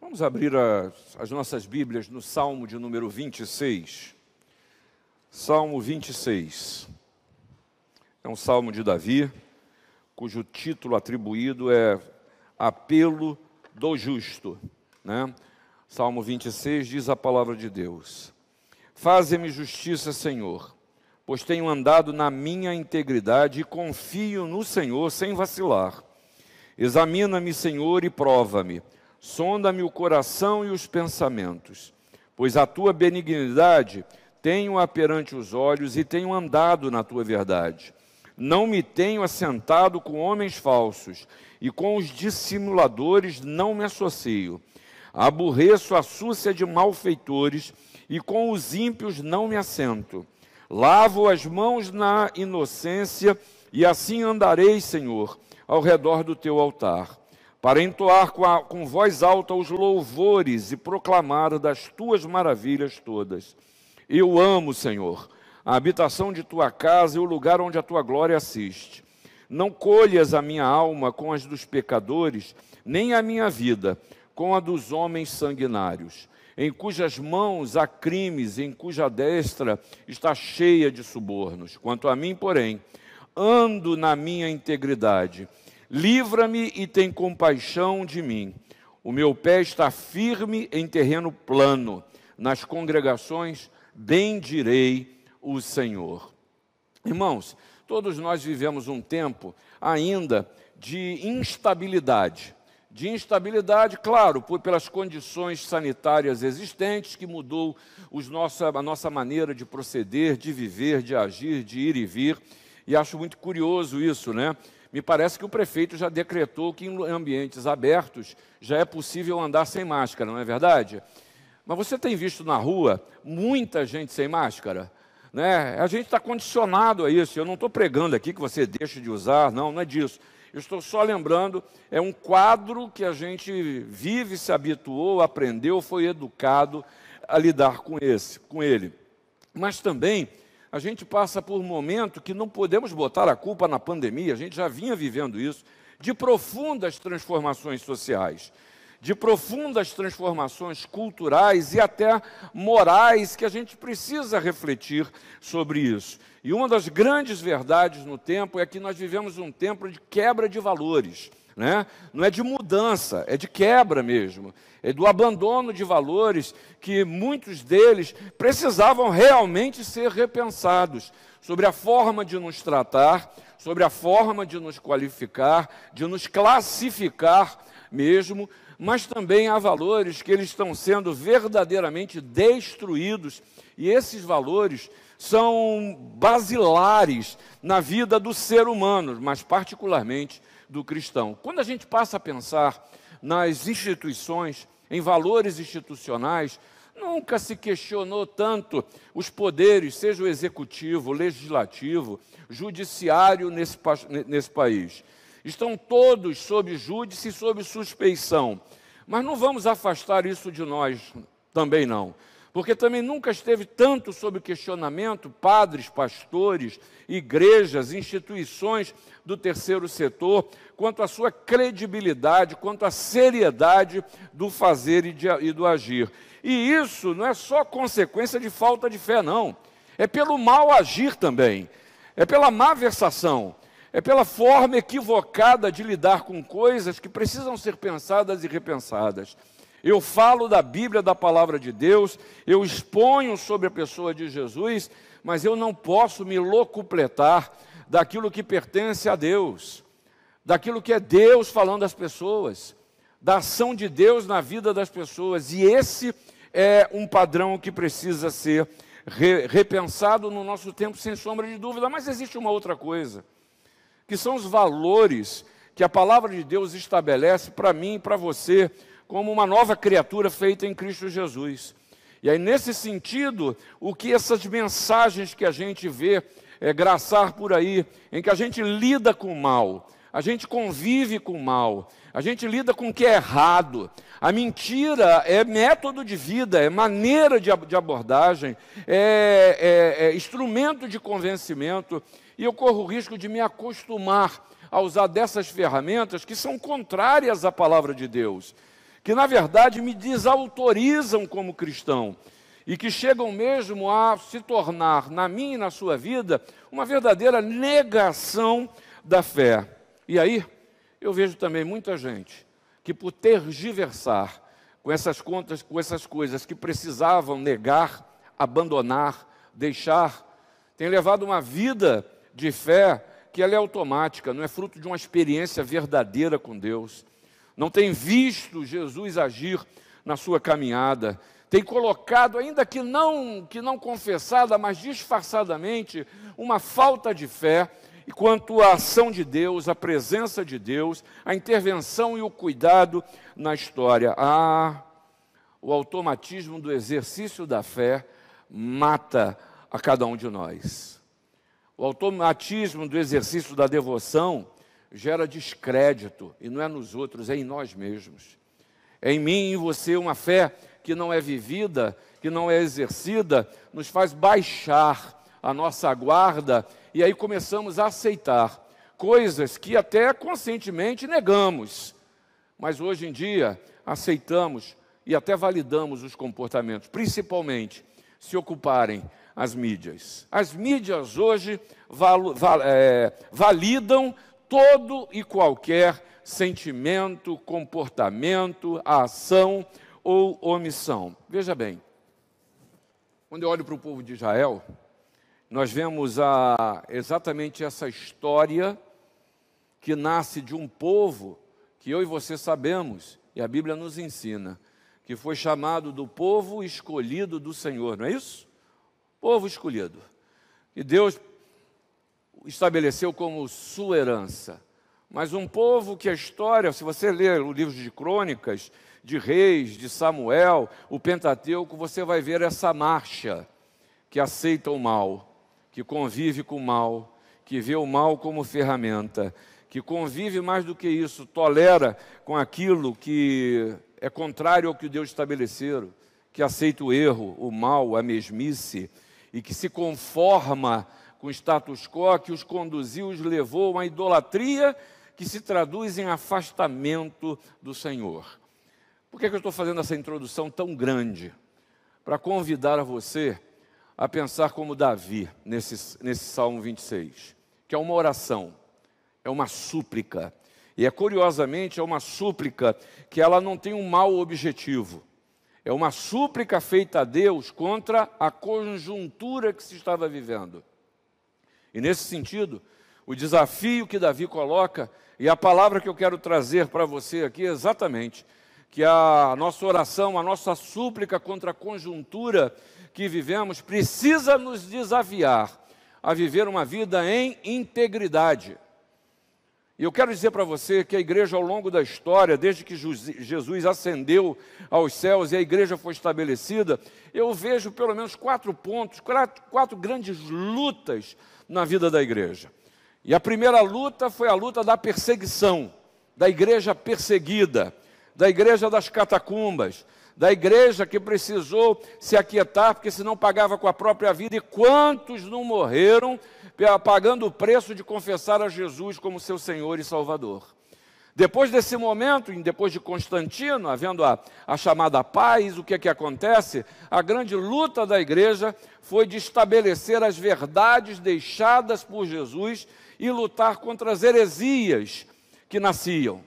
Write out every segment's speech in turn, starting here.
Vamos abrir a, as nossas Bíblias no Salmo de número 26. Salmo 26. É um salmo de Davi, cujo título atribuído é Apelo do Justo. Né? Salmo 26 diz a palavra de Deus: Faze-me justiça, Senhor, pois tenho andado na minha integridade e confio no Senhor sem vacilar. Examina-me, Senhor, e prova-me sonda-me o coração e os pensamentos, pois a tua benignidade tenho-a perante os olhos e tenho andado na tua verdade. Não me tenho assentado com homens falsos, e com os dissimuladores não me associo. Aborreço a súcia de malfeitores, e com os ímpios não me assento. Lavo as mãos na inocência, e assim andarei, Senhor, ao redor do teu altar para entoar com, a, com voz alta os louvores e proclamar das tuas maravilhas todas. Eu amo, Senhor, a habitação de tua casa e o lugar onde a tua glória assiste. Não colhas a minha alma com as dos pecadores, nem a minha vida com a dos homens sanguinários, em cujas mãos há crimes, em cuja destra está cheia de subornos. Quanto a mim, porém, ando na minha integridade Livra-me e tem compaixão de mim. O meu pé está firme em terreno plano. Nas congregações bendirei o Senhor. Irmãos, todos nós vivemos um tempo ainda de instabilidade. De instabilidade, claro, por, pelas condições sanitárias existentes, que mudou os nossa, a nossa maneira de proceder, de viver, de agir, de ir e vir. E acho muito curioso isso, né? Me parece que o prefeito já decretou que em ambientes abertos já é possível andar sem máscara, não é verdade? Mas você tem visto na rua muita gente sem máscara? Né? A gente está condicionado a isso. Eu não estou pregando aqui que você deixe de usar, não, não é disso. Eu estou só lembrando, é um quadro que a gente vive, se habituou, aprendeu, foi educado a lidar com esse, com ele. Mas também a gente passa por um momento que não podemos botar a culpa na pandemia, a gente já vinha vivendo isso, de profundas transformações sociais, de profundas transformações culturais e até morais que a gente precisa refletir sobre isso. E uma das grandes verdades no tempo é que nós vivemos um tempo de quebra de valores. Né? Não é de mudança, é de quebra mesmo, é do abandono de valores que muitos deles precisavam realmente ser repensados sobre a forma de nos tratar, sobre a forma de nos qualificar, de nos classificar mesmo, mas também há valores que eles estão sendo verdadeiramente destruídos e esses valores são basilares na vida do ser humano, mas particularmente do cristão. Quando a gente passa a pensar nas instituições, em valores institucionais, nunca se questionou tanto os poderes, seja o executivo, o legislativo, judiciário nesse, nesse país. Estão todos sob júdice e sob suspeição. Mas não vamos afastar isso de nós também não porque também nunca esteve tanto sob questionamento padres, pastores, igrejas, instituições do terceiro setor, quanto a sua credibilidade, quanto a seriedade do fazer e, de, e do agir. E isso não é só consequência de falta de fé, não. É pelo mal agir também, é pela má versação, é pela forma equivocada de lidar com coisas que precisam ser pensadas e repensadas. Eu falo da Bíblia, da palavra de Deus, eu exponho sobre a pessoa de Jesus, mas eu não posso me locupletar daquilo que pertence a Deus, daquilo que é Deus falando às pessoas, da ação de Deus na vida das pessoas, e esse é um padrão que precisa ser re, repensado no nosso tempo, sem sombra de dúvida. Mas existe uma outra coisa, que são os valores que a palavra de Deus estabelece para mim e para você como uma nova criatura feita em Cristo Jesus. E aí, nesse sentido, o que essas mensagens que a gente vê é, graçar por aí, em que a gente lida com o mal, a gente convive com o mal, a gente lida com o que é errado. A mentira é método de vida, é maneira de, de abordagem, é, é, é instrumento de convencimento, e eu corro o risco de me acostumar a usar dessas ferramentas que são contrárias à palavra de Deus que na verdade me desautorizam como cristão e que chegam mesmo a se tornar, na minha e na sua vida, uma verdadeira negação da fé. E aí, eu vejo também muita gente que, por tergiversar com essas contas, com essas coisas que precisavam negar, abandonar, deixar, tem levado uma vida de fé que ela é automática, não é fruto de uma experiência verdadeira com Deus. Não tem visto Jesus agir na sua caminhada, tem colocado, ainda que não, que não confessada, mas disfarçadamente, uma falta de fé e quanto à ação de Deus, a presença de Deus, a intervenção e o cuidado na história. Ah, o automatismo do exercício da fé mata a cada um de nós. O automatismo do exercício da devoção gera descrédito, e não é nos outros, é em nós mesmos. É em mim e em você uma fé que não é vivida, que não é exercida, nos faz baixar a nossa guarda e aí começamos a aceitar coisas que até conscientemente negamos, mas hoje em dia aceitamos e até validamos os comportamentos, principalmente se ocuparem as mídias. As mídias hoje val, val, é, validam todo e qualquer sentimento, comportamento, ação ou omissão. Veja bem, quando eu olho para o povo de Israel, nós vemos a, exatamente essa história que nasce de um povo que eu e você sabemos, e a Bíblia nos ensina, que foi chamado do povo escolhido do Senhor, não é isso? Povo escolhido. E Deus estabeleceu como sua herança. Mas um povo que a história, se você ler o livro de crônicas, de reis, de Samuel, o Pentateuco, você vai ver essa marcha que aceita o mal que convive com o mal, que vê o mal como ferramenta, que convive mais do que isso, tolera com aquilo que é contrário ao que Deus estabeleceu, que aceita o erro, o mal, a mesmice, e que se conforma com status quo que os conduziu, os levou a uma idolatria que se traduz em afastamento do Senhor. Por que, é que eu estou fazendo essa introdução tão grande? Para convidar a você a pensar como Davi nesse, nesse Salmo 26, que é uma oração, é uma súplica. E é curiosamente, é uma súplica que ela não tem um mau objetivo. É uma súplica feita a Deus contra a conjuntura que se estava vivendo. E nesse sentido, o desafio que Davi coloca, e a palavra que eu quero trazer para você aqui é exatamente que a nossa oração, a nossa súplica contra a conjuntura que vivemos precisa nos desafiar a viver uma vida em integridade. E eu quero dizer para você que a igreja, ao longo da história, desde que Jesus ascendeu aos céus e a igreja foi estabelecida, eu vejo pelo menos quatro pontos, quatro, quatro grandes lutas na vida da igreja. E a primeira luta foi a luta da perseguição, da igreja perseguida, da igreja das catacumbas, da igreja que precisou se aquietar, porque senão pagava com a própria vida. E quantos não morreram pagando o preço de confessar a Jesus como seu Senhor e Salvador? Depois desse momento, depois de Constantino, havendo a, a chamada paz, o que é que acontece? A grande luta da igreja foi de estabelecer as verdades deixadas por Jesus e lutar contra as heresias que nasciam.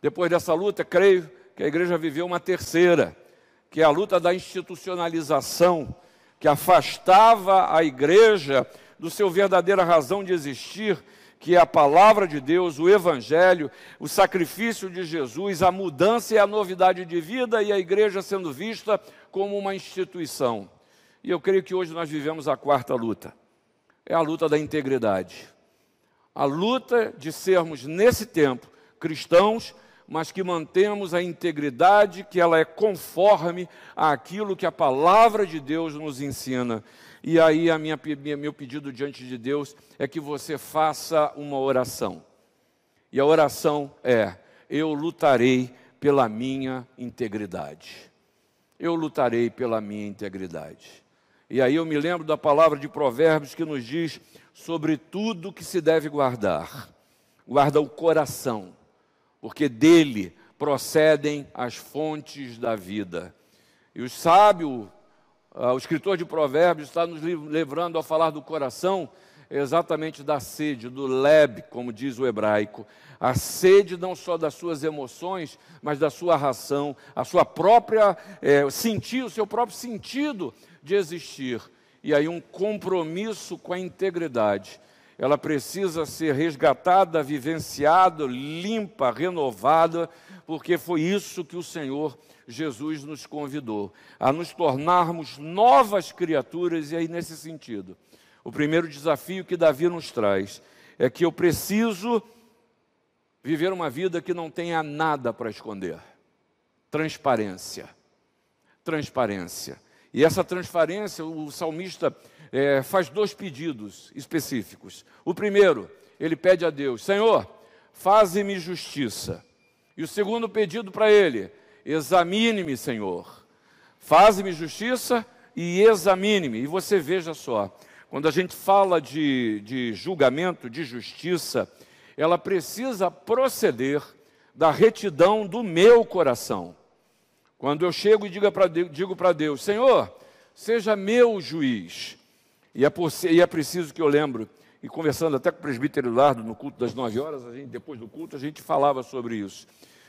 Depois dessa luta, creio que a igreja viveu uma terceira, que é a luta da institucionalização, que afastava a igreja do seu verdadeira razão de existir, que é a palavra de Deus, o evangelho, o sacrifício de Jesus, a mudança e a novidade de vida e a igreja sendo vista como uma instituição. E eu creio que hoje nós vivemos a quarta luta. É a luta da integridade. A luta de sermos nesse tempo cristãos mas que mantemos a integridade, que ela é conforme àquilo que a palavra de Deus nos ensina. E aí a minha, meu pedido diante de Deus é que você faça uma oração. E a oração é: eu lutarei pela minha integridade. Eu lutarei pela minha integridade. E aí eu me lembro da palavra de Provérbios que nos diz sobre tudo que se deve guardar. Guarda o coração, porque dele procedem as fontes da vida. E o sábio, o escritor de Provérbios, está nos levando a falar do coração, exatamente da sede, do leb, como diz o hebraico. A sede não só das suas emoções, mas da sua ração, a sua própria é, sentir, o seu próprio sentido de existir. E aí um compromisso com a integridade. Ela precisa ser resgatada, vivenciada, limpa, renovada, porque foi isso que o Senhor Jesus nos convidou, a nos tornarmos novas criaturas, e aí nesse sentido. O primeiro desafio que Davi nos traz é que eu preciso viver uma vida que não tenha nada para esconder. Transparência. Transparência. E essa transparência, o salmista é, faz dois pedidos específicos. O primeiro, ele pede a Deus: Senhor, faze-me justiça. E o segundo pedido para ele: examine-me, Senhor. Faze-me justiça e examine-me. E você veja só, quando a gente fala de, de julgamento, de justiça, ela precisa proceder da retidão do meu coração. Quando eu chego e digo para Deus, Senhor, seja meu juiz. E é, por, e é preciso que eu lembre, e conversando até com o presbítero Lardo no culto das nove horas, a gente, depois do culto, a gente falava sobre isso.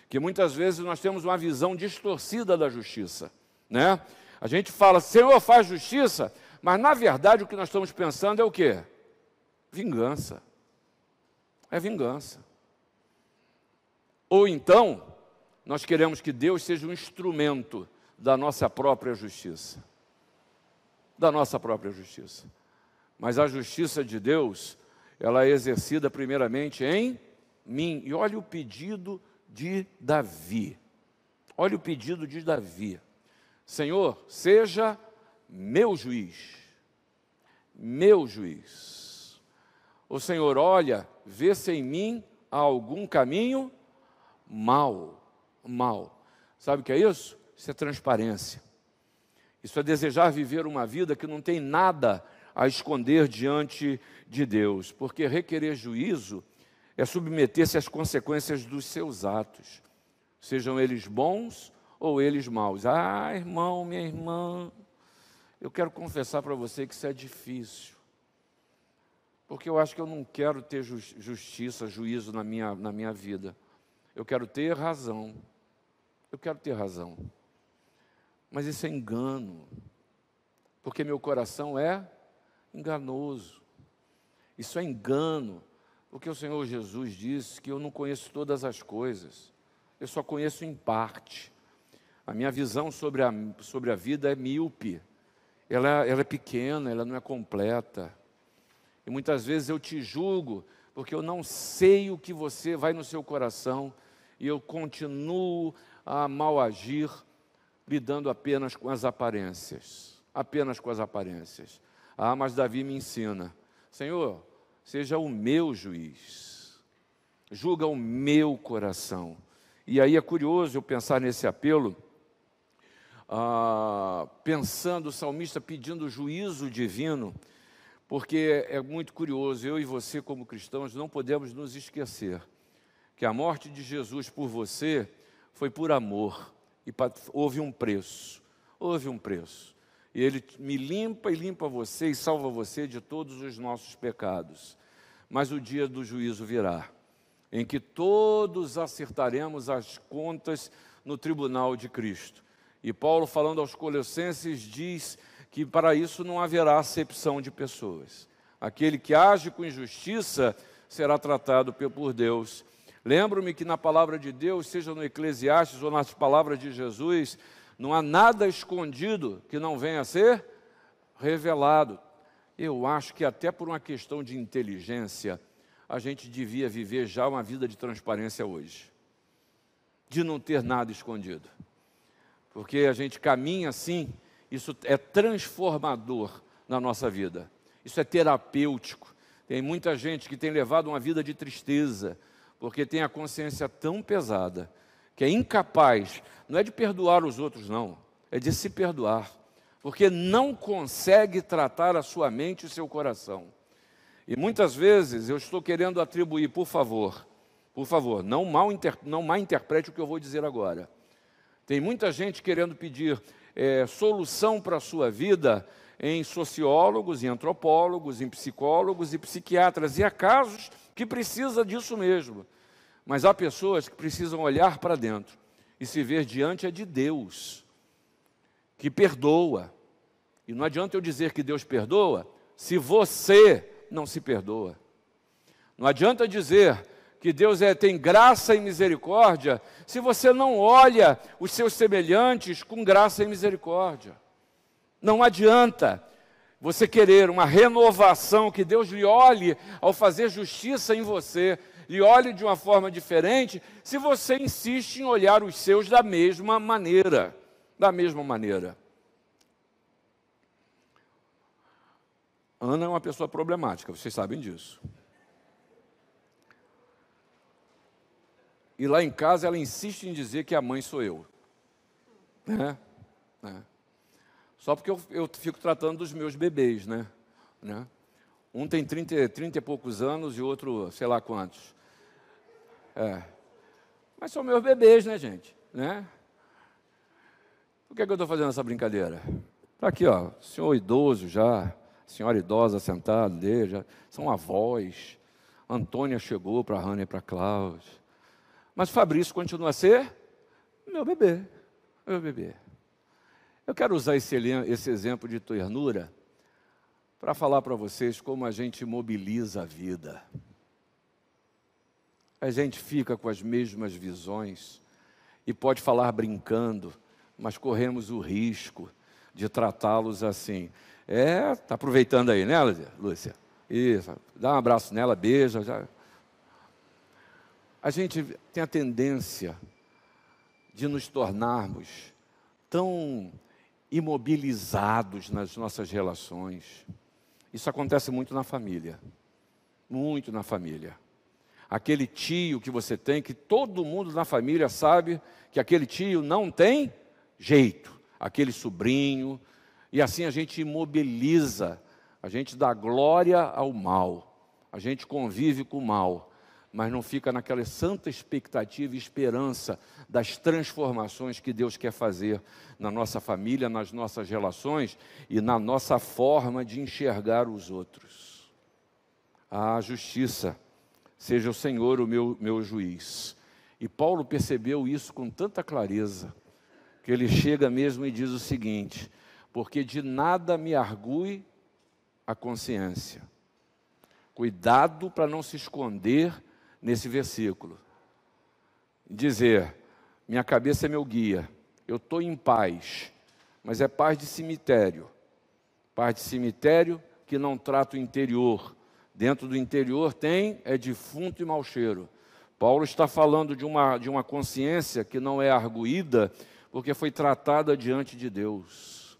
Que muitas vezes nós temos uma visão distorcida da justiça. Né? A gente fala, Senhor, faz justiça, mas na verdade o que nós estamos pensando é o quê? Vingança. É vingança. Ou então, nós queremos que Deus seja um instrumento da nossa própria justiça. Da nossa própria justiça. Mas a justiça de Deus, ela é exercida primeiramente em mim. E olha o pedido de Davi. Olha o pedido de Davi. Senhor, seja meu juiz. Meu juiz. O Senhor olha, vê se em mim há algum caminho mal mal. Sabe o que é isso? Isso é transparência. Isso é desejar viver uma vida que não tem nada a esconder diante de Deus, porque requerer juízo é submeter-se às consequências dos seus atos, sejam eles bons ou eles maus. Ah, irmão, minha irmã, eu quero confessar para você que isso é difícil, porque eu acho que eu não quero ter justiça, juízo na minha, na minha vida, eu quero ter razão. Eu quero ter razão. Mas isso é engano. Porque meu coração é enganoso. Isso é engano. Porque o Senhor Jesus disse que eu não conheço todas as coisas. Eu só conheço em parte. A minha visão sobre a, sobre a vida é míope. Ela, ela é pequena, ela não é completa. E muitas vezes eu te julgo porque eu não sei o que você vai no seu coração e eu continuo a mal agir, lidando apenas com as aparências. Apenas com as aparências. Ah, mas Davi me ensina: Senhor, seja o meu juiz, julga o meu coração. E aí é curioso eu pensar nesse apelo, ah, pensando o salmista pedindo juízo divino, porque é muito curioso, eu e você, como cristãos, não podemos nos esquecer que a morte de Jesus por você foi por amor e houve um preço. Houve um preço. E Ele me limpa e limpa você e salva você de todos os nossos pecados. Mas o dia do juízo virá, em que todos acertaremos as contas no tribunal de Cristo. E Paulo, falando aos Colossenses, diz que para isso não haverá acepção de pessoas. Aquele que age com injustiça será tratado por Deus Lembro-me que na palavra de Deus, seja no Eclesiastes ou nas palavras de Jesus, não há nada escondido que não venha a ser revelado. Eu acho que até por uma questão de inteligência, a gente devia viver já uma vida de transparência hoje, de não ter nada escondido. Porque a gente caminha assim, isso é transformador na nossa vida. Isso é terapêutico. Tem muita gente que tem levado uma vida de tristeza, porque tem a consciência tão pesada que é incapaz, não é de perdoar os outros, não, é de se perdoar, porque não consegue tratar a sua mente e o seu coração. E muitas vezes eu estou querendo atribuir, por favor, Por favor, não mal, inter, não mal interprete o que eu vou dizer agora. Tem muita gente querendo pedir é, solução para a sua vida em sociólogos, em antropólogos, em psicólogos e psiquiatras. E há casos que precisa disso mesmo. Mas há pessoas que precisam olhar para dentro e se ver diante de Deus, que perdoa. E não adianta eu dizer que Deus perdoa se você não se perdoa. Não adianta dizer que Deus é, tem graça e misericórdia se você não olha os seus semelhantes com graça e misericórdia. Não adianta você querer uma renovação, que Deus lhe olhe ao fazer justiça em você, lhe olhe de uma forma diferente, se você insiste em olhar os seus da mesma maneira. Da mesma maneira. Ana é uma pessoa problemática, vocês sabem disso. E lá em casa ela insiste em dizer que a mãe sou eu. Né? É. Só porque eu, eu, fico tratando dos meus bebês, né? né? Um tem 30, 30 e poucos anos e outro, sei lá quantos. É. Mas são meus bebês, né, gente? Né? Por que, é que eu estou fazendo essa brincadeira? Está aqui, ó, senhor idoso já, senhora idosa sentada dele, já, são avós. Antônia chegou para a Hannah e para Cláudia. Mas Fabrício continua a ser meu bebê, meu bebê. Eu quero usar esse, esse exemplo de ternura para falar para vocês como a gente mobiliza a vida. A gente fica com as mesmas visões e pode falar brincando, mas corremos o risco de tratá-los assim. É, tá aproveitando aí, né, Lúcia? Isso, dá um abraço nela, beija. Já. A gente tem a tendência de nos tornarmos tão imobilizados nas nossas relações. Isso acontece muito na família. Muito na família. Aquele tio que você tem, que todo mundo na família sabe que aquele tio não tem jeito. Aquele sobrinho. E assim a gente imobiliza, a gente dá glória ao mal, a gente convive com o mal mas não fica naquela santa expectativa e esperança das transformações que Deus quer fazer na nossa família, nas nossas relações e na nossa forma de enxergar os outros. A justiça, seja o Senhor o meu, meu juiz. E Paulo percebeu isso com tanta clareza, que ele chega mesmo e diz o seguinte: porque de nada me argue a consciência. Cuidado para não se esconder nesse versículo. Dizer: minha cabeça é meu guia, eu estou em paz, mas é paz de cemitério. Paz de cemitério que não trata o interior. Dentro do interior tem é defunto e mau cheiro. Paulo está falando de uma, de uma consciência que não é arguída, porque foi tratada diante de Deus,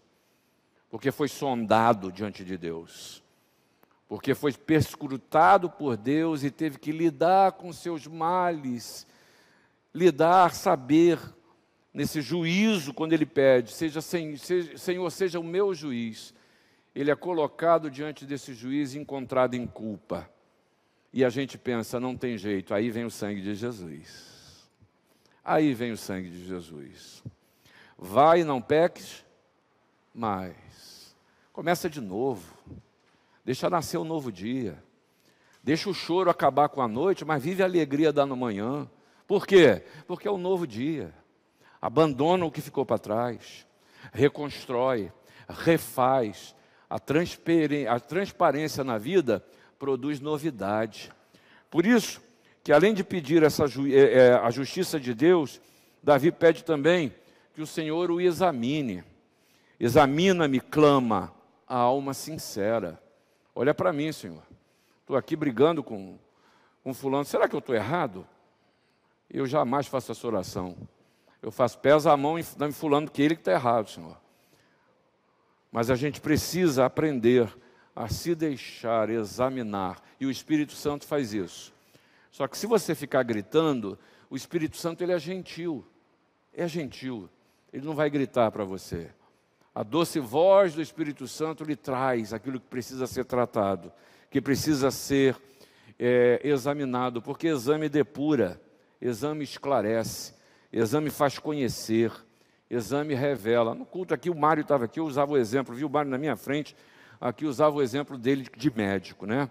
porque foi sondado diante de Deus porque foi perscrutado por Deus e teve que lidar com seus males, lidar, saber, nesse juízo, quando ele pede, seja, Senhor, seja o meu juiz. Ele é colocado diante desse juiz e encontrado em culpa. E a gente pensa, não tem jeito, aí vem o sangue de Jesus. Aí vem o sangue de Jesus. Vai, não peques, mas começa de novo. Deixa nascer um novo dia. Deixa o choro acabar com a noite, mas vive a alegria da manhã. Por quê? Porque é um novo dia. Abandona o que ficou para trás. Reconstrói, refaz. A, a transparência na vida produz novidade. Por isso, que além de pedir essa é, é, a justiça de Deus, Davi pede também que o Senhor o examine. Examina-me, clama a alma sincera. Olha para mim, Senhor. Estou aqui brigando com, com fulano. Será que eu estou errado? Eu jamais faço essa oração. Eu faço pesa a mão em fulano que ele que está errado, Senhor. Mas a gente precisa aprender a se deixar examinar. E o Espírito Santo faz isso. Só que se você ficar gritando, o Espírito Santo ele é gentil. É gentil. Ele não vai gritar para você. A doce voz do Espírito Santo lhe traz aquilo que precisa ser tratado, que precisa ser é, examinado, porque exame depura, exame esclarece, exame faz conhecer, exame revela. No culto aqui, o Mário estava aqui, eu usava o exemplo, viu o Mário na minha frente, aqui usava o exemplo dele de médico, né?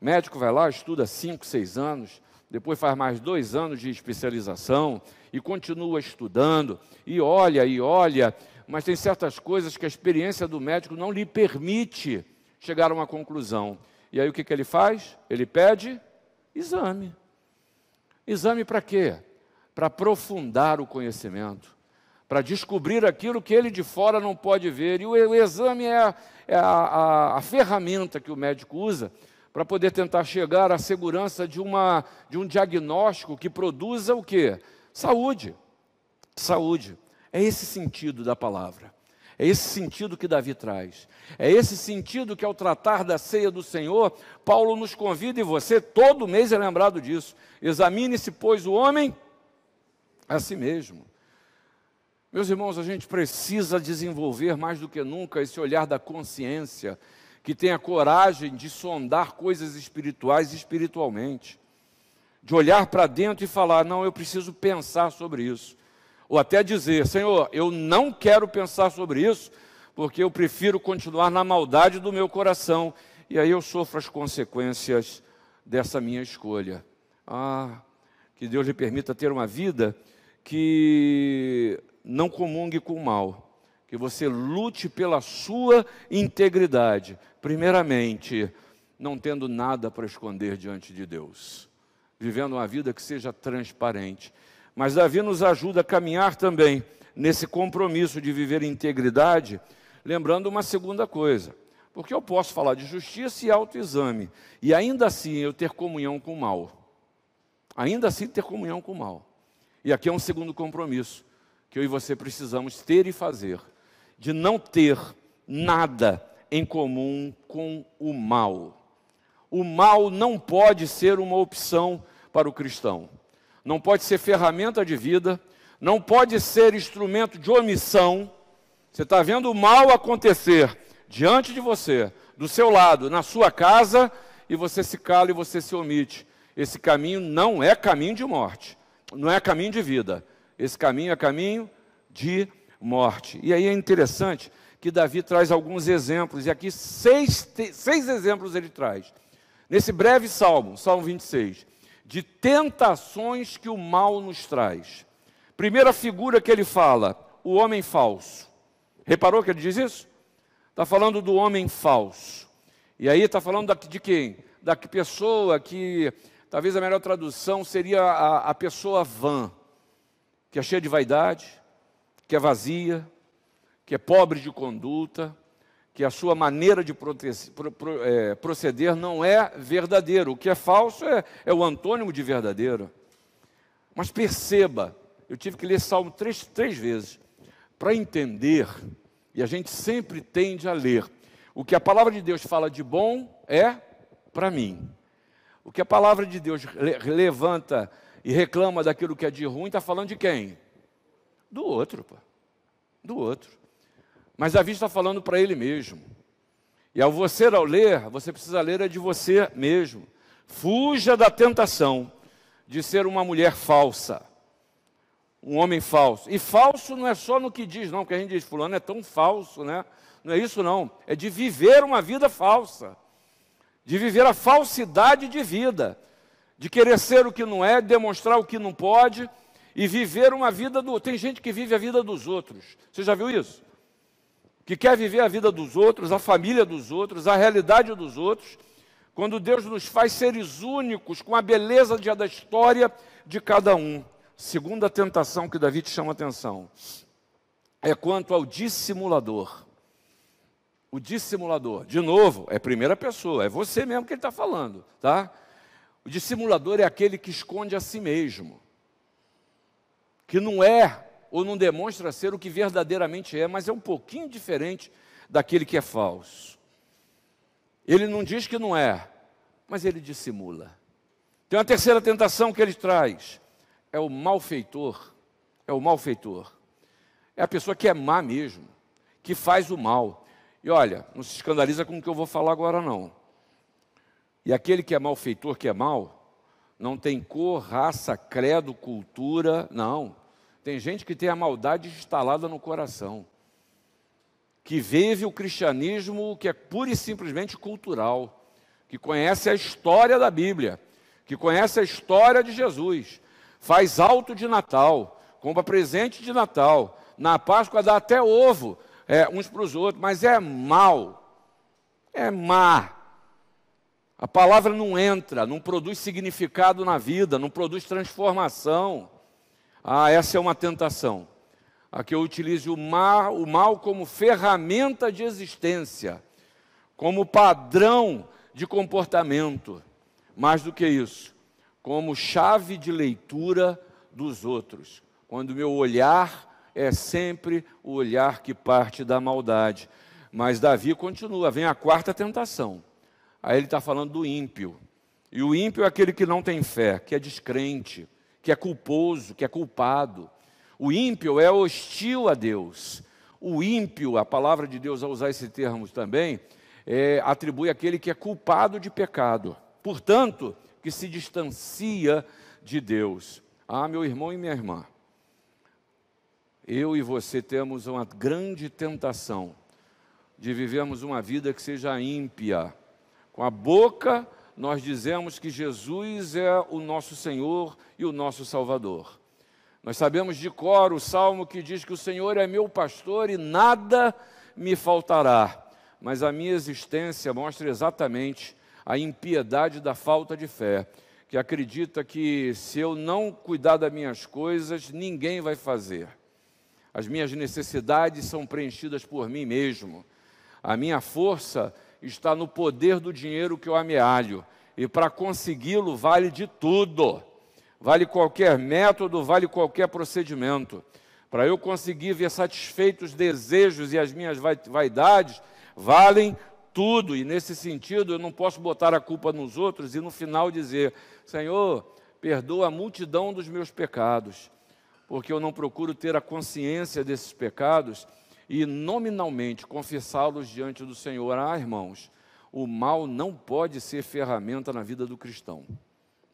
O médico vai lá, estuda cinco, seis anos, depois faz mais dois anos de especialização e continua estudando, e olha, e olha, mas tem certas coisas que a experiência do médico não lhe permite chegar a uma conclusão. E aí o que, que ele faz? Ele pede exame. Exame para quê? Para aprofundar o conhecimento, para descobrir aquilo que ele de fora não pode ver. E o, o exame é, a, é a, a, a ferramenta que o médico usa para poder tentar chegar à segurança de, uma, de um diagnóstico que produza o quê? Saúde. Saúde. É esse sentido da palavra. É esse sentido que Davi traz. É esse sentido que, ao tratar da ceia do Senhor, Paulo nos convida e você, todo mês, é lembrado disso. Examine-se, pois, o homem a si mesmo. Meus irmãos, a gente precisa desenvolver mais do que nunca esse olhar da consciência, que tenha coragem de sondar coisas espirituais espiritualmente, de olhar para dentro e falar: não, eu preciso pensar sobre isso ou até dizer: Senhor, eu não quero pensar sobre isso, porque eu prefiro continuar na maldade do meu coração, e aí eu sofro as consequências dessa minha escolha. Ah, que Deus lhe permita ter uma vida que não comungue com o mal, que você lute pela sua integridade, primeiramente, não tendo nada para esconder diante de Deus, vivendo uma vida que seja transparente. Mas Davi nos ajuda a caminhar também nesse compromisso de viver integridade, lembrando uma segunda coisa. Porque eu posso falar de justiça e autoexame, e ainda assim eu ter comunhão com o mal. Ainda assim ter comunhão com o mal. E aqui é um segundo compromisso que eu e você precisamos ter e fazer, de não ter nada em comum com o mal. O mal não pode ser uma opção para o cristão não pode ser ferramenta de vida, não pode ser instrumento de omissão. Você está vendo o mal acontecer diante de você, do seu lado, na sua casa, e você se cala e você se omite. Esse caminho não é caminho de morte, não é caminho de vida. Esse caminho é caminho de morte. E aí é interessante que Davi traz alguns exemplos, e aqui seis, seis exemplos ele traz. Nesse breve salmo, Salmo 26 de tentações que o mal nos traz. Primeira figura que ele fala, o homem falso. Reparou que ele diz isso? Está falando do homem falso. E aí está falando de quem? Da pessoa que, talvez a melhor tradução seria a, a pessoa vã, que é cheia de vaidade, que é vazia, que é pobre de conduta, que a sua maneira de é, proceder não é verdadeiro. O que é falso é, é o antônimo de verdadeiro. Mas perceba, eu tive que ler Salmo três, três vezes para entender, e a gente sempre tende a ler. O que a palavra de Deus fala de bom é para mim. O que a palavra de Deus levanta e reclama daquilo que é de ruim, está falando de quem? Do outro, pô. Do outro. Mas Davi está falando para ele mesmo. E ao você ao ler, você precisa ler é de você mesmo. Fuja da tentação de ser uma mulher falsa, um homem falso. E falso não é só no que diz, não, porque a gente diz, fulano é tão falso, né? Não é isso não, é de viver uma vida falsa. De viver a falsidade de vida, de querer ser o que não é, demonstrar o que não pode e viver uma vida do. Tem gente que vive a vida dos outros. Você já viu isso? que quer viver a vida dos outros, a família dos outros, a realidade dos outros, quando Deus nos faz seres únicos com a beleza da história de cada um. Segunda tentação que Davi te chama atenção é quanto ao dissimulador. O dissimulador, de novo, é primeira pessoa, é você mesmo que ele está falando, tá? O dissimulador é aquele que esconde a si mesmo, que não é ou não demonstra ser o que verdadeiramente é, mas é um pouquinho diferente daquele que é falso. Ele não diz que não é, mas ele dissimula. Tem uma terceira tentação que ele traz: é o malfeitor. É o malfeitor. É a pessoa que é má mesmo, que faz o mal. E olha, não se escandaliza com o que eu vou falar agora, não. E aquele que é malfeitor, que é mal, não tem cor, raça, credo, cultura, não. Tem gente que tem a maldade instalada no coração, que vive o cristianismo que é pura e simplesmente cultural, que conhece a história da Bíblia, que conhece a história de Jesus, faz alto de Natal, compra presente de Natal, na Páscoa dá até ovo é, uns para os outros, mas é mal, é má. A palavra não entra, não produz significado na vida, não produz transformação. Ah, essa é uma tentação. A que eu utilize o mal, o mal como ferramenta de existência, como padrão de comportamento. Mais do que isso, como chave de leitura dos outros. Quando meu olhar é sempre o olhar que parte da maldade. Mas Davi continua, vem a quarta tentação. Aí ele está falando do ímpio. E o ímpio é aquele que não tem fé, que é descrente, que é culposo, que é culpado. O ímpio é hostil a Deus. O ímpio, a palavra de Deus, ao usar esse termo também, é, atribui aquele que é culpado de pecado. Portanto, que se distancia de Deus. Ah, meu irmão e minha irmã, eu e você temos uma grande tentação de vivermos uma vida que seja ímpia. Com a boca, nós dizemos que Jesus é o nosso Senhor e o nosso Salvador. Nós sabemos de cor o salmo que diz que o Senhor é meu pastor e nada me faltará. Mas a minha existência mostra exatamente a impiedade da falta de fé, que acredita que se eu não cuidar das minhas coisas, ninguém vai fazer. As minhas necessidades são preenchidas por mim mesmo. A minha força está no poder do dinheiro que eu amealho. E para consegui-lo, vale de tudo. Vale qualquer método, vale qualquer procedimento. Para eu conseguir ver satisfeitos os desejos e as minhas vaidades, valem tudo. E nesse sentido, eu não posso botar a culpa nos outros e no final dizer: Senhor, perdoa a multidão dos meus pecados porque eu não procuro ter a consciência desses pecados e nominalmente confessá-los diante do Senhor. Ah, irmãos, o mal não pode ser ferramenta na vida do cristão.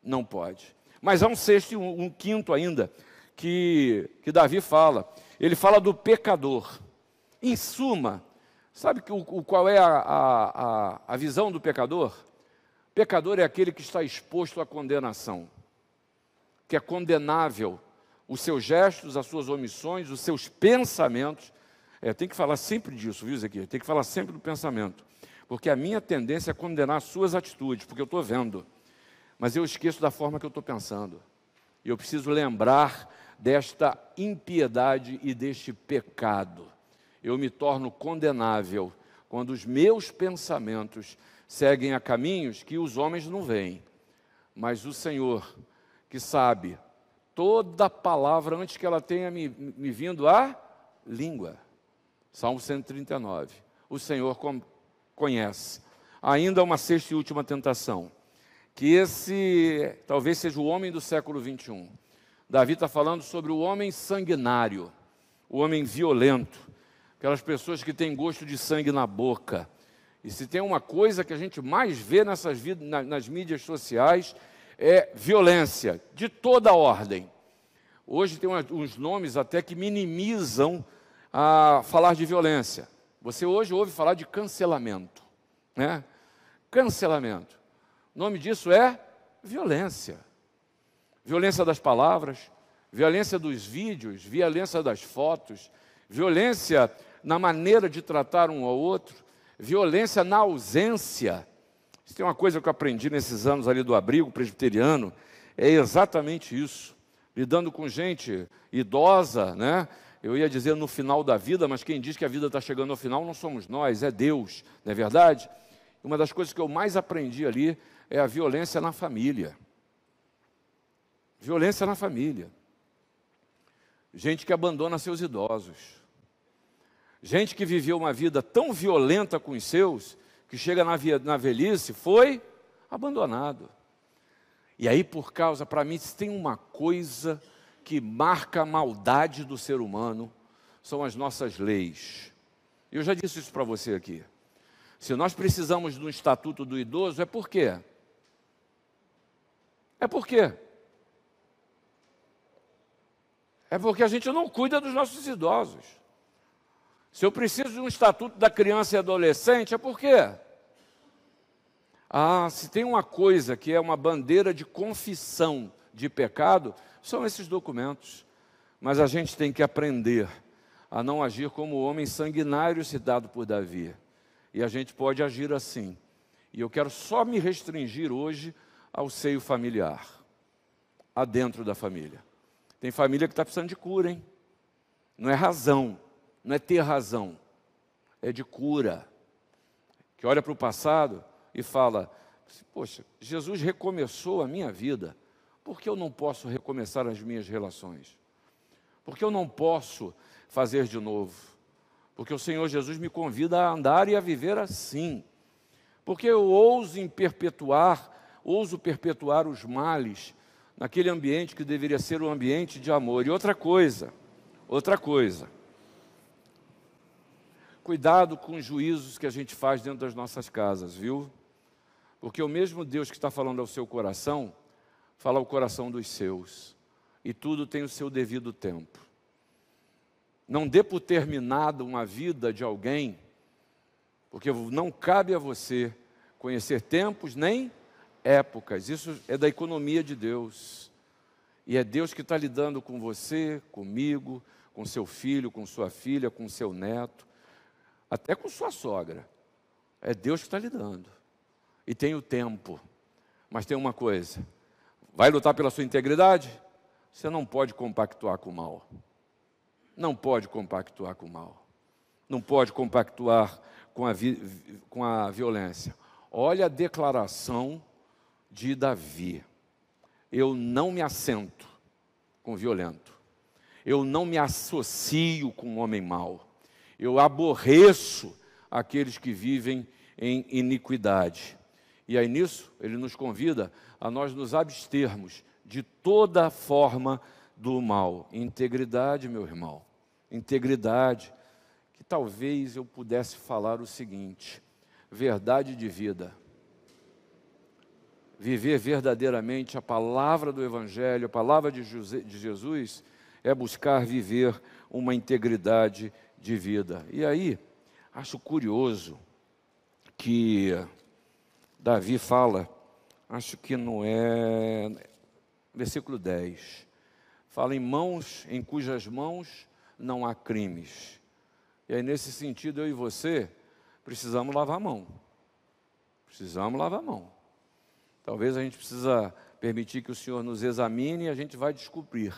Não pode. Mas há um sexto e um, um quinto ainda que, que Davi fala. Ele fala do pecador. Em suma, sabe que o, qual é a, a, a visão do pecador? Pecador é aquele que está exposto à condenação, que é condenável os seus gestos, as suas omissões, os seus pensamentos. É, tem que falar sempre disso, viu, Zequiel? Tem que falar sempre do pensamento. Porque a minha tendência é condenar as suas atitudes, porque eu estou vendo. Mas eu esqueço da forma que eu estou pensando. Eu preciso lembrar desta impiedade e deste pecado. Eu me torno condenável quando os meus pensamentos seguem a caminhos que os homens não veem. Mas o Senhor, que sabe toda palavra antes que ela tenha me, me vindo a língua. Salmo 139. O Senhor conhece. Ainda uma sexta e última tentação. Que esse talvez seja o homem do século 21. Davi está falando sobre o homem sanguinário, o homem violento, aquelas pessoas que têm gosto de sangue na boca. E se tem uma coisa que a gente mais vê nessas nas mídias sociais, é violência de toda ordem. Hoje tem uns nomes até que minimizam a falar de violência. Você hoje ouve falar de cancelamento, né? Cancelamento. O nome disso é violência. Violência das palavras, violência dos vídeos, violência das fotos, violência na maneira de tratar um ao outro, violência na ausência se tem uma coisa que eu aprendi nesses anos ali do abrigo presbiteriano, é exatamente isso. Lidando com gente idosa, né? Eu ia dizer no final da vida, mas quem diz que a vida está chegando ao final não somos nós, é Deus, não é verdade? Uma das coisas que eu mais aprendi ali é a violência na família. Violência na família. Gente que abandona seus idosos. Gente que viveu uma vida tão violenta com os seus que chega na, na velhice, foi abandonado. E aí, por causa, para mim, tem uma coisa que marca a maldade do ser humano, são as nossas leis. Eu já disse isso para você aqui. Se nós precisamos de um estatuto do idoso, é por quê? É por quê? É porque a gente não cuida dos nossos idosos. Se eu preciso de um estatuto da criança e adolescente, é por quê? Ah, se tem uma coisa que é uma bandeira de confissão de pecado, são esses documentos. Mas a gente tem que aprender a não agir como o homem sanguinário citado por Davi. E a gente pode agir assim. E eu quero só me restringir hoje ao seio familiar, adentro da família. Tem família que está precisando de cura, hein? Não é razão, não é ter razão, é de cura. Que olha para o passado e fala: Poxa, Jesus recomeçou a minha vida, por que eu não posso recomeçar as minhas relações? Por que eu não posso fazer de novo? Porque o Senhor Jesus me convida a andar e a viver assim. Porque eu ouso em perpetuar, ouso perpetuar os males naquele ambiente que deveria ser um ambiente de amor. E outra coisa, outra coisa. Cuidado com os juízos que a gente faz dentro das nossas casas, viu? Porque o mesmo Deus que está falando ao seu coração, fala ao coração dos seus. E tudo tem o seu devido tempo. Não dê por terminado uma vida de alguém, porque não cabe a você conhecer tempos nem épocas. Isso é da economia de Deus. E é Deus que está lidando com você, comigo, com seu filho, com sua filha, com seu neto, até com sua sogra. É Deus que está lidando e tem o tempo. Mas tem uma coisa: vai lutar pela sua integridade? Você não pode compactuar com o mal. Não pode compactuar com o mal. Não pode compactuar com a, vi, com a violência. Olha a declaração de Davi. Eu não me assento com violento. Eu não me associo com homem mau. Eu aborreço aqueles que vivem em iniquidade. E aí nisso, ele nos convida a nós nos abstermos de toda forma do mal. Integridade, meu irmão. Integridade. Que talvez eu pudesse falar o seguinte: verdade de vida. Viver verdadeiramente a palavra do Evangelho, a palavra de Jesus, é buscar viver uma integridade de vida. E aí, acho curioso que Davi fala, acho que não é, versículo 10, fala em mãos em cujas mãos não há crimes. E aí, nesse sentido, eu e você precisamos lavar a mão. Precisamos lavar a mão. Talvez a gente precisa permitir que o Senhor nos examine e a gente vai descobrir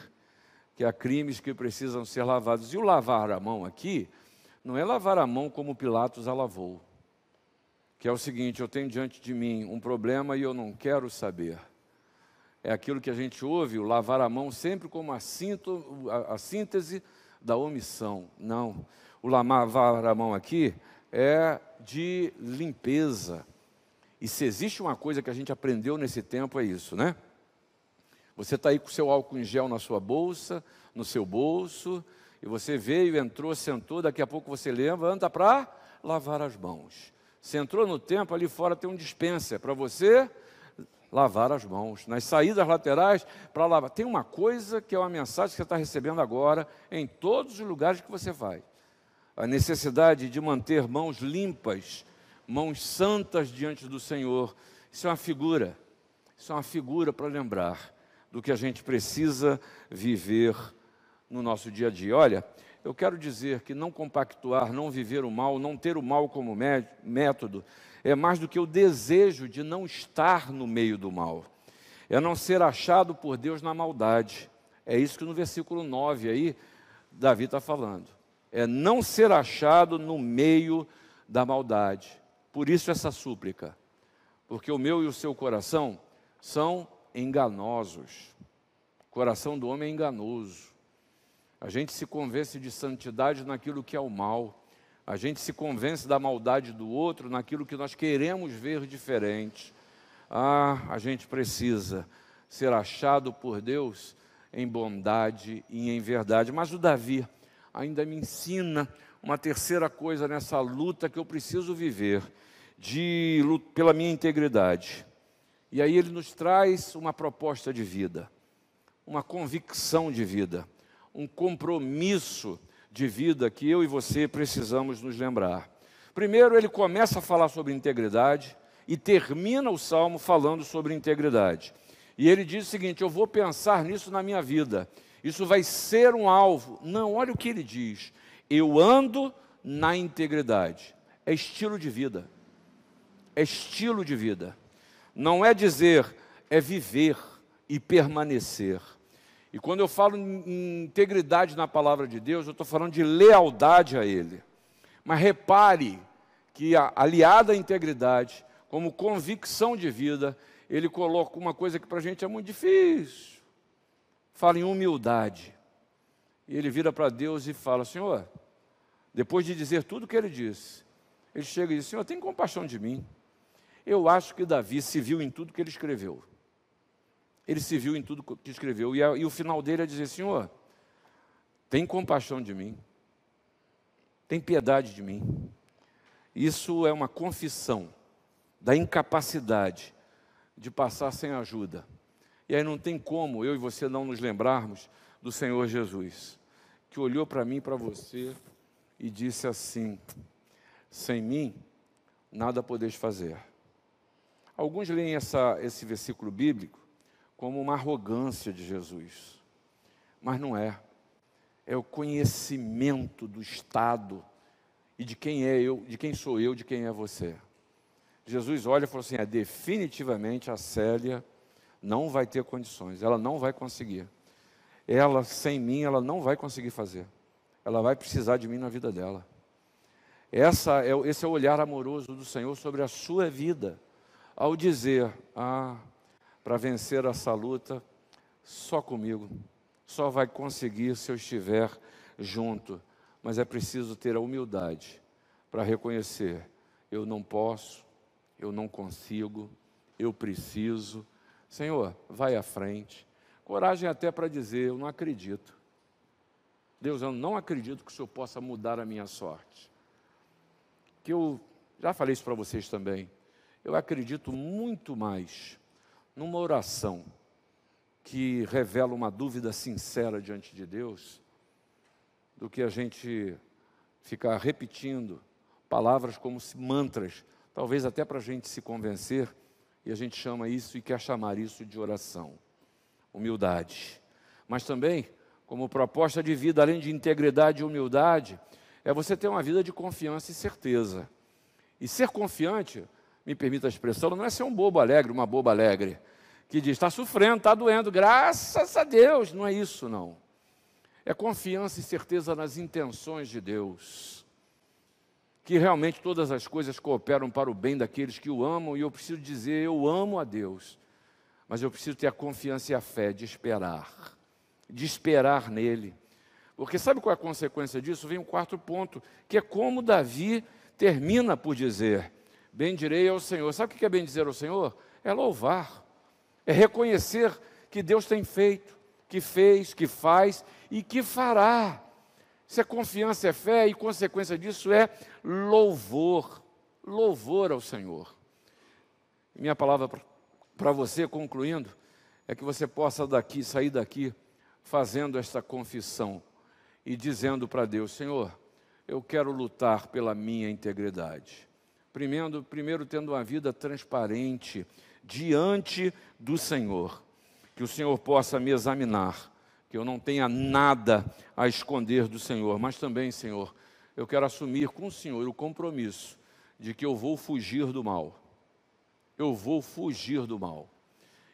que há crimes que precisam ser lavados. E o lavar a mão aqui não é lavar a mão como Pilatos a lavou que é o seguinte: eu tenho diante de mim um problema e eu não quero saber. É aquilo que a gente ouve, o lavar a mão, sempre como a, cinto, a, a síntese da omissão. Não. O lavar a mão aqui é de limpeza. E se existe uma coisa que a gente aprendeu nesse tempo, é isso, né? Você está aí com seu álcool em gel na sua bolsa, no seu bolso, e você veio, entrou, sentou, daqui a pouco você lembra, anda para lavar as mãos. Você entrou no templo, ali fora tem um dispenser para você lavar as mãos. Nas saídas laterais, para lavar. Tem uma coisa que é uma mensagem que você está recebendo agora em todos os lugares que você vai. A necessidade de manter mãos limpas, mãos santas diante do Senhor. Isso é uma figura. Isso é uma figura para lembrar do que a gente precisa viver no nosso dia a dia. Olha, eu quero dizer que não compactuar, não viver o mal, não ter o mal como método, é mais do que o desejo de não estar no meio do mal. É não ser achado por Deus na maldade. É isso que no versículo 9 aí, Davi está falando. É não ser achado no meio da maldade. Por isso essa súplica. Porque o meu e o seu coração são enganosos. O coração do homem é enganoso. A gente se convence de santidade naquilo que é o mal. A gente se convence da maldade do outro naquilo que nós queremos ver diferente. Ah, a gente precisa ser achado por Deus em bondade e em verdade. Mas o Davi ainda me ensina uma terceira coisa nessa luta que eu preciso viver de, pela minha integridade. E aí ele nos traz uma proposta de vida, uma convicção de vida, um compromisso de vida que eu e você precisamos nos lembrar. Primeiro, ele começa a falar sobre integridade e termina o salmo falando sobre integridade. E ele diz o seguinte: Eu vou pensar nisso na minha vida, isso vai ser um alvo. Não, olha o que ele diz: Eu ando na integridade. É estilo de vida. É estilo de vida. Não é dizer, é viver e permanecer. E quando eu falo em integridade na palavra de Deus, eu estou falando de lealdade a Ele. Mas repare que, aliada à integridade, como convicção de vida, ele coloca uma coisa que para a gente é muito difícil. Fala em humildade. E ele vira para Deus e fala: Senhor, depois de dizer tudo o que ele disse, ele chega e diz: Senhor, tem compaixão de mim. Eu acho que Davi se viu em tudo que ele escreveu. Ele se viu em tudo que escreveu. E, a, e o final dele é dizer: Senhor, tem compaixão de mim. Tem piedade de mim. Isso é uma confissão da incapacidade de passar sem ajuda. E aí não tem como eu e você não nos lembrarmos do Senhor Jesus, que olhou para mim e para você e disse assim: Sem mim, nada podeis fazer. Alguns leem essa, esse versículo bíblico como uma arrogância de Jesus, mas não é. É o conhecimento do estado e de quem é eu, de quem sou eu, de quem é você. Jesus olha e falou assim: é, definitivamente a Célia não vai ter condições, ela não vai conseguir. Ela, sem mim, ela não vai conseguir fazer. Ela vai precisar de mim na vida dela. Essa é, esse é o olhar amoroso do Senhor sobre a sua vida ao dizer: Ah, para vencer essa luta, só comigo, só vai conseguir se eu estiver junto, mas é preciso ter a humildade para reconhecer: eu não posso, eu não consigo, eu preciso. Senhor, vai à frente. Coragem até para dizer: eu não acredito. Deus, eu não acredito que o Senhor possa mudar a minha sorte. Que eu já falei isso para vocês também eu acredito muito mais numa oração que revela uma dúvida sincera diante de Deus, do que a gente ficar repetindo palavras como mantras, talvez até para a gente se convencer, e a gente chama isso e quer chamar isso de oração. Humildade. Mas também, como proposta de vida, além de integridade e humildade, é você ter uma vida de confiança e certeza. E ser confiante me permita a expressão, não é ser um bobo alegre, uma boba alegre, que diz, está sofrendo, está doendo, graças a Deus. Não é isso, não. É confiança e certeza nas intenções de Deus. Que realmente todas as coisas cooperam para o bem daqueles que o amam, e eu preciso dizer, eu amo a Deus, mas eu preciso ter a confiança e a fé de esperar, de esperar nele. Porque sabe qual é a consequência disso? Vem o um quarto ponto, que é como Davi termina por dizer: Bendirei ao Senhor. Sabe o que é bendizer ao Senhor? É louvar, é reconhecer que Deus tem feito, que fez, que faz e que fará. Isso é confiança, é fé e consequência disso é louvor. Louvor ao Senhor. Minha palavra para você, concluindo, é que você possa daqui, sair daqui fazendo esta confissão e dizendo para Deus: Senhor, eu quero lutar pela minha integridade. Primeiro, primeiro, tendo uma vida transparente diante do Senhor. Que o Senhor possa me examinar, que eu não tenha nada a esconder do Senhor, mas também, Senhor, eu quero assumir com o Senhor o compromisso de que eu vou fugir do mal. Eu vou fugir do mal.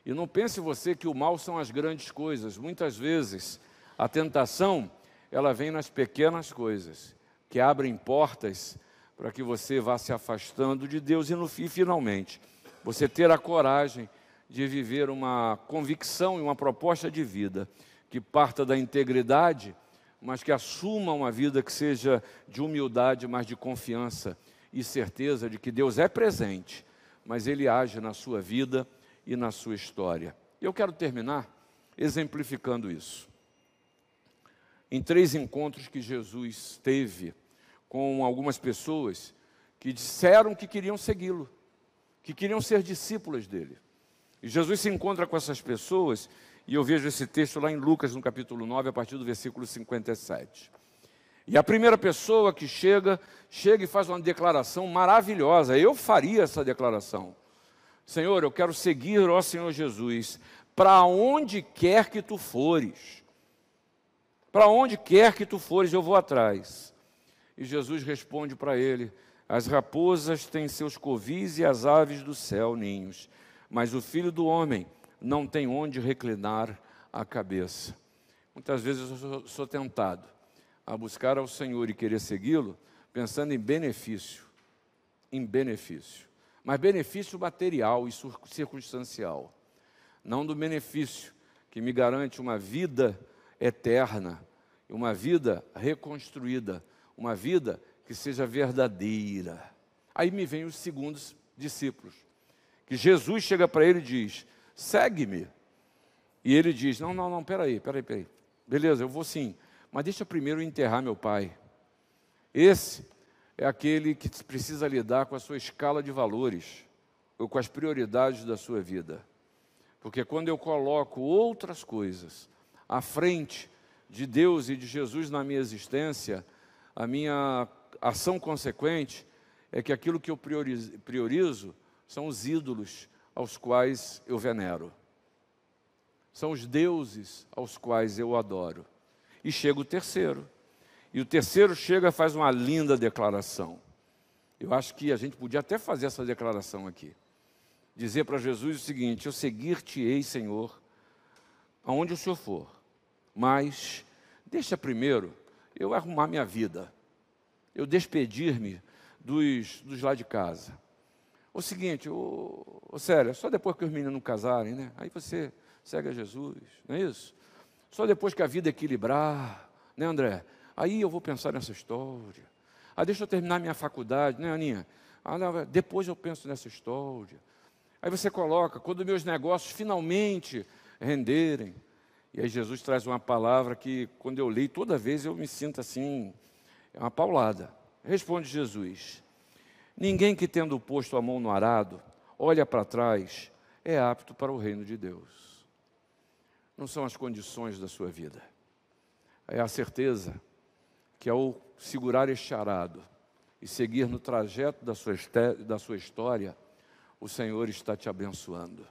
E não pense você que o mal são as grandes coisas. Muitas vezes a tentação, ela vem nas pequenas coisas, que abrem portas para que você vá se afastando de Deus e, no fim, finalmente, você ter a coragem de viver uma convicção e uma proposta de vida que parta da integridade, mas que assuma uma vida que seja de humildade, mas de confiança e certeza de que Deus é presente, mas Ele age na sua vida e na sua história. Eu quero terminar exemplificando isso. Em três encontros que Jesus teve com algumas pessoas que disseram que queriam segui-lo, que queriam ser discípulas dele. E Jesus se encontra com essas pessoas, e eu vejo esse texto lá em Lucas, no capítulo 9, a partir do versículo 57. E a primeira pessoa que chega, chega e faz uma declaração maravilhosa. Eu faria essa declaração. Senhor, eu quero seguir, ó Senhor Jesus, para onde quer que tu fores. Para onde quer que tu fores, eu vou atrás. E Jesus responde para ele: As raposas têm seus covis e as aves do céu ninhos, mas o filho do homem não tem onde reclinar a cabeça. Muitas vezes eu sou, sou tentado a buscar ao Senhor e querer segui-lo, pensando em benefício, em benefício, mas benefício material e circunstancial, não do benefício que me garante uma vida eterna, uma vida reconstruída, uma vida que seja verdadeira. Aí me vem os segundos discípulos, que Jesus chega para ele e diz: segue-me. E ele diz: não, não, não, peraí, peraí, peraí. Beleza, eu vou sim, mas deixa primeiro enterrar meu pai. Esse é aquele que precisa lidar com a sua escala de valores, ou com as prioridades da sua vida. Porque quando eu coloco outras coisas à frente de Deus e de Jesus na minha existência, a minha ação consequente é que aquilo que eu priorizo, priorizo são os ídolos aos quais eu venero. São os deuses aos quais eu adoro. E chega o terceiro. E o terceiro chega faz uma linda declaração. Eu acho que a gente podia até fazer essa declaração aqui. Dizer para Jesus o seguinte: Eu seguir-te-ei, Senhor, aonde o Senhor for, mas deixa primeiro eu arrumar minha vida, eu despedir-me dos, dos lá de casa. O seguinte, o, o sério, só depois que os meninos casarem, né? Aí você segue a Jesus, não é isso? Só depois que a vida equilibrar, né, André? Aí eu vou pensar nessa história. Ah, deixa eu terminar minha faculdade, né, Aninha? Ah, não, depois eu penso nessa história. Aí você coloca, quando meus negócios finalmente renderem, e aí Jesus traz uma palavra que, quando eu leio, toda vez eu me sinto assim, é uma paulada. Responde Jesus: Ninguém que tendo posto a mão no arado, olha para trás, é apto para o reino de Deus. Não são as condições da sua vida, é a certeza que ao segurar este arado e seguir no trajeto da sua, da sua história, o Senhor está te abençoando,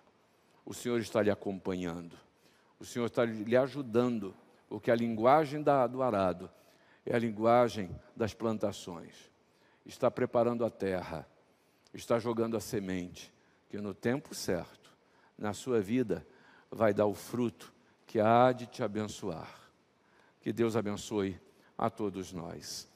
o Senhor está lhe acompanhando o Senhor está lhe ajudando, porque a linguagem da, do arado é a linguagem das plantações. Está preparando a terra, está jogando a semente, que no tempo certo, na sua vida, vai dar o fruto que há de te abençoar. Que Deus abençoe a todos nós.